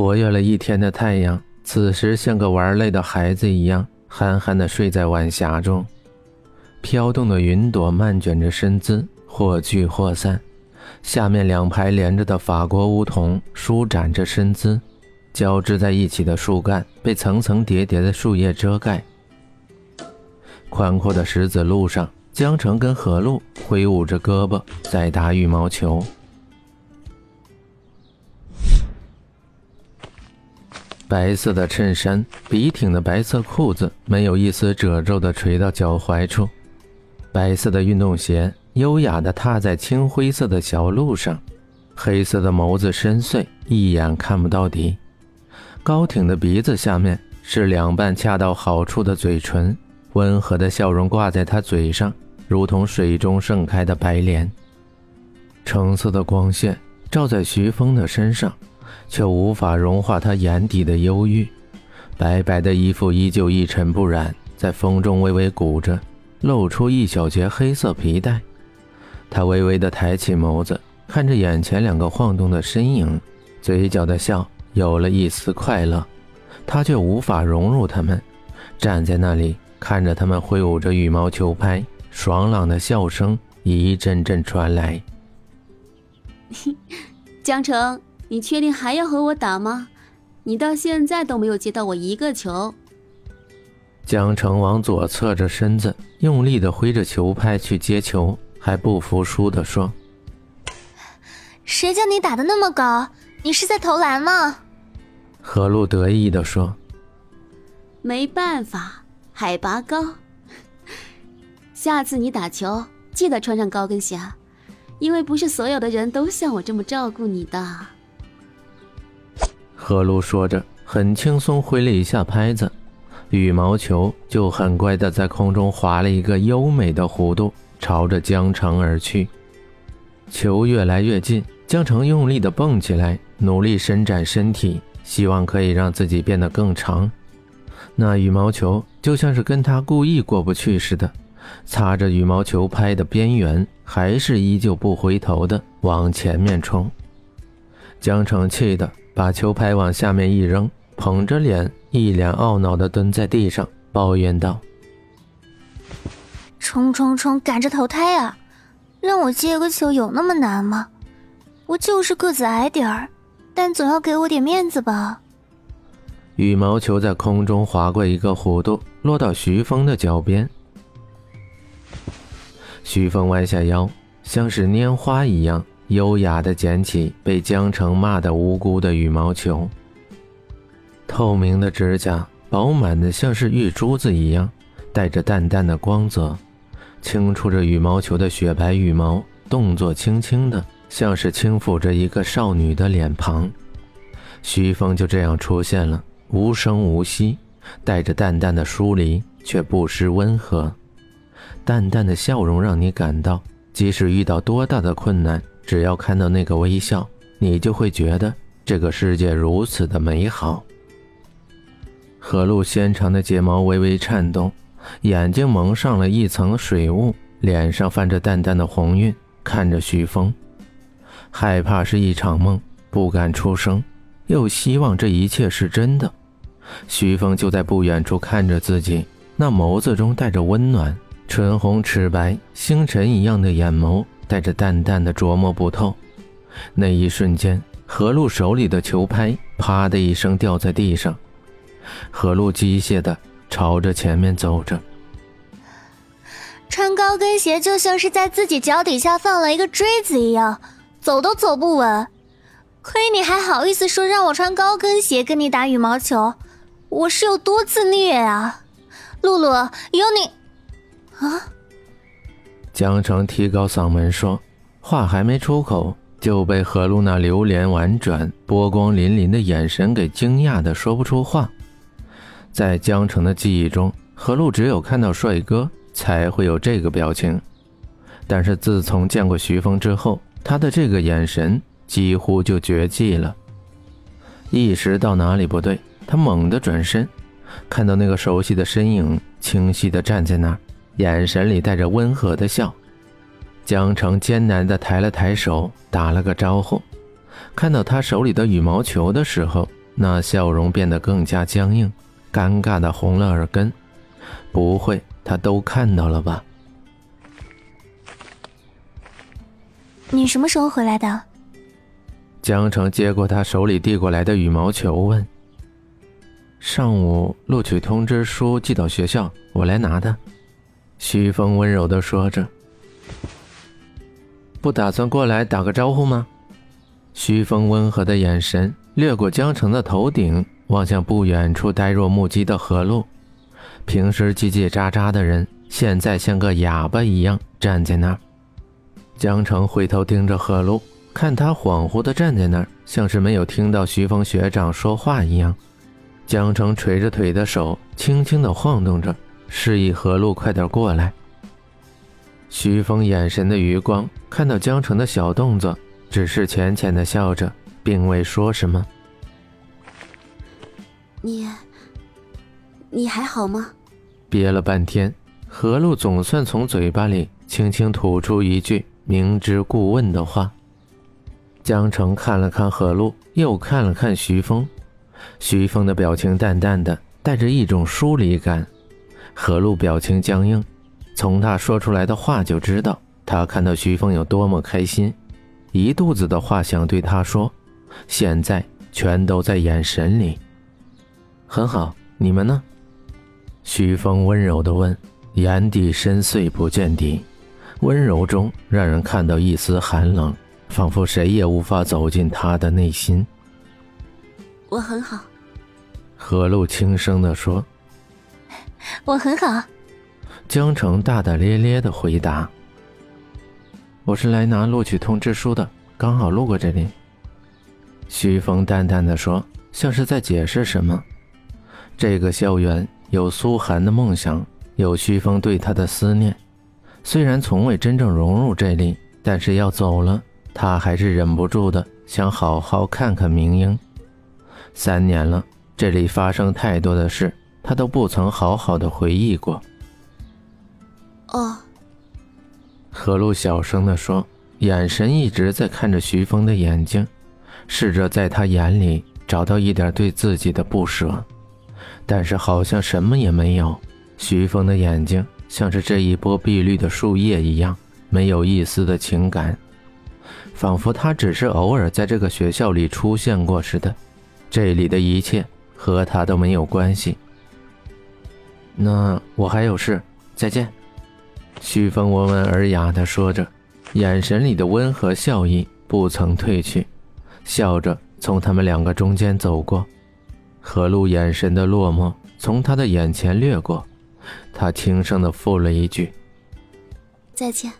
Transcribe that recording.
活跃了一天的太阳，此时像个玩累的孩子一样，憨憨地睡在晚霞中。飘动的云朵漫卷着身姿，或聚或散。下面两排连着的法国梧桐舒展着身姿，交织在一起的树干被层层叠叠的树叶遮盖。宽阔的石子路上，江城跟何璐挥舞着胳膊在打羽毛球。白色的衬衫，笔挺的白色裤子，没有一丝褶皱的垂到脚踝处。白色的运动鞋，优雅的踏在青灰色的小路上。黑色的眸子深邃，一眼看不到底。高挺的鼻子下面是两半恰到好处的嘴唇，温和的笑容挂在他嘴上，如同水中盛开的白莲。橙色的光线照在徐峰的身上。却无法融化他眼底的忧郁，白白的衣服依旧一尘不染，在风中微微鼓着，露出一小截黑色皮带。他微微的抬起眸子，看着眼前两个晃动的身影，嘴角的笑有了一丝快乐。他却无法融入他们，站在那里看着他们挥舞着羽毛球拍，爽朗的笑声一阵阵传来。江城。你确定还要和我打吗？你到现在都没有接到我一个球。江城往左侧着身子，用力的挥着球拍去接球，还不服输的说：“谁叫你打的那么高？你是在投篮吗？”何璐得意的说：“没办法，海拔高。下次你打球记得穿上高跟鞋，因为不是所有的人都像我这么照顾你的。”何璐说着，很轻松挥了一下拍子，羽毛球就很乖的在空中划了一个优美的弧度，朝着江城而去。球越来越近，江城用力的蹦起来，努力伸展身体，希望可以让自己变得更长。那羽毛球就像是跟他故意过不去似的，擦着羽毛球拍的边缘，还是依旧不回头的往前面冲。江城气的。把球拍往下面一扔，捧着脸，一脸懊恼地蹲在地上，抱怨道：“冲冲冲，赶着投胎啊！让我接个球有那么难吗？我就是个子矮点儿，但总要给我点面子吧。”羽毛球在空中划过一个弧度，落到徐峰的脚边。徐峰弯下腰，像是拈花一样。优雅地捡起被江城骂得无辜的羽毛球，透明的指甲，饱满的像是玉珠子一样，带着淡淡的光泽，轻触着羽毛球的雪白羽毛，动作轻轻的，像是轻抚着一个少女的脸庞。徐峰就这样出现了，无声无息，带着淡淡的疏离，却不失温和。淡淡的笑容让你感到，即使遇到多大的困难。只要看到那个微笑，你就会觉得这个世界如此的美好。何露纤长的睫毛微微颤动，眼睛蒙上了一层水雾，脸上泛着淡淡的红晕，看着徐峰，害怕是一场梦，不敢出声，又希望这一切是真的。徐峰就在不远处看着自己，那眸子中带着温暖，唇红齿白，星辰一样的眼眸。带着淡淡的琢磨不透，那一瞬间，何璐手里的球拍啪的一声掉在地上。何璐机械的朝着前面走着，穿高跟鞋就像是在自己脚底下放了一个锥子一样，走都走不稳。亏你还好意思说让我穿高跟鞋跟你打羽毛球，我是有多自虐啊！露露，有你，啊！江城提高嗓门说，话还没出口，就被何露那流连婉转、波光粼粼的眼神给惊讶的说不出话。在江城的记忆中，何露只有看到帅哥才会有这个表情，但是自从见过徐峰之后，他的这个眼神几乎就绝迹了。意识到哪里不对，他猛地转身，看到那个熟悉的身影清晰的站在那儿。眼神里带着温和的笑，江城艰难地抬了抬手，打了个招呼。看到他手里的羽毛球的时候，那笑容变得更加僵硬，尴尬的红了耳根。不会，他都看到了吧？你什么时候回来的？江城接过他手里递过来的羽毛球，问：“上午录取通知书寄到学校，我来拿的。”徐峰温柔的说着：“不打算过来打个招呼吗？”徐峰温和的眼神掠过江城的头顶，望向不远处呆若木鸡的何璐。平时叽叽喳喳的人，现在像个哑巴一样站在那儿。江城回头盯着何璐，看他恍惚的站在那儿，像是没有听到徐峰学长说话一样。江城垂着腿的手轻轻的晃动着，示意何璐快点过来。徐峰眼神的余光看到江城的小动作，只是浅浅的笑着，并未说什么。你，你还好吗？憋了半天，何璐总算从嘴巴里轻轻吐出一句。明知故问的话，江城看了看何璐，又看了看徐峰。徐峰的表情淡淡的，带着一种疏离感。何露表情僵硬，从他说出来的话就知道，他看到徐峰有多么开心，一肚子的话想对他说，现在全都在眼神里。很好，你们呢？徐峰温柔的问，眼底深邃不见底。温柔中让人看到一丝寒冷，仿佛谁也无法走进他的内心。我很好，何露轻声地说：“ 我很好。”江城大大咧咧的回答：“我是来拿录取通知书的，刚好路过这里。”徐峰淡淡的说，像是在解释什么。这个校园有苏寒的梦想，有徐峰对他的思念。虽然从未真正融入这里，但是要走了，他还是忍不住的想好好看看明英。三年了，这里发生太多的事，他都不曾好好的回忆过。哦，何璐小声的说，眼神一直在看着徐峰的眼睛，试着在他眼里找到一点对自己的不舍，但是好像什么也没有。徐峰的眼睛。像是这一波碧绿的树叶一样，没有一丝的情感，仿佛他只是偶尔在这个学校里出现过似的。这里的一切和他都没有关系。那我还有事，再见。徐峰温文尔雅地说着，眼神里的温和笑意不曾褪去，笑着从他们两个中间走过。何璐眼神的落寞从他的眼前掠过。他轻声的附了一句：“再见。”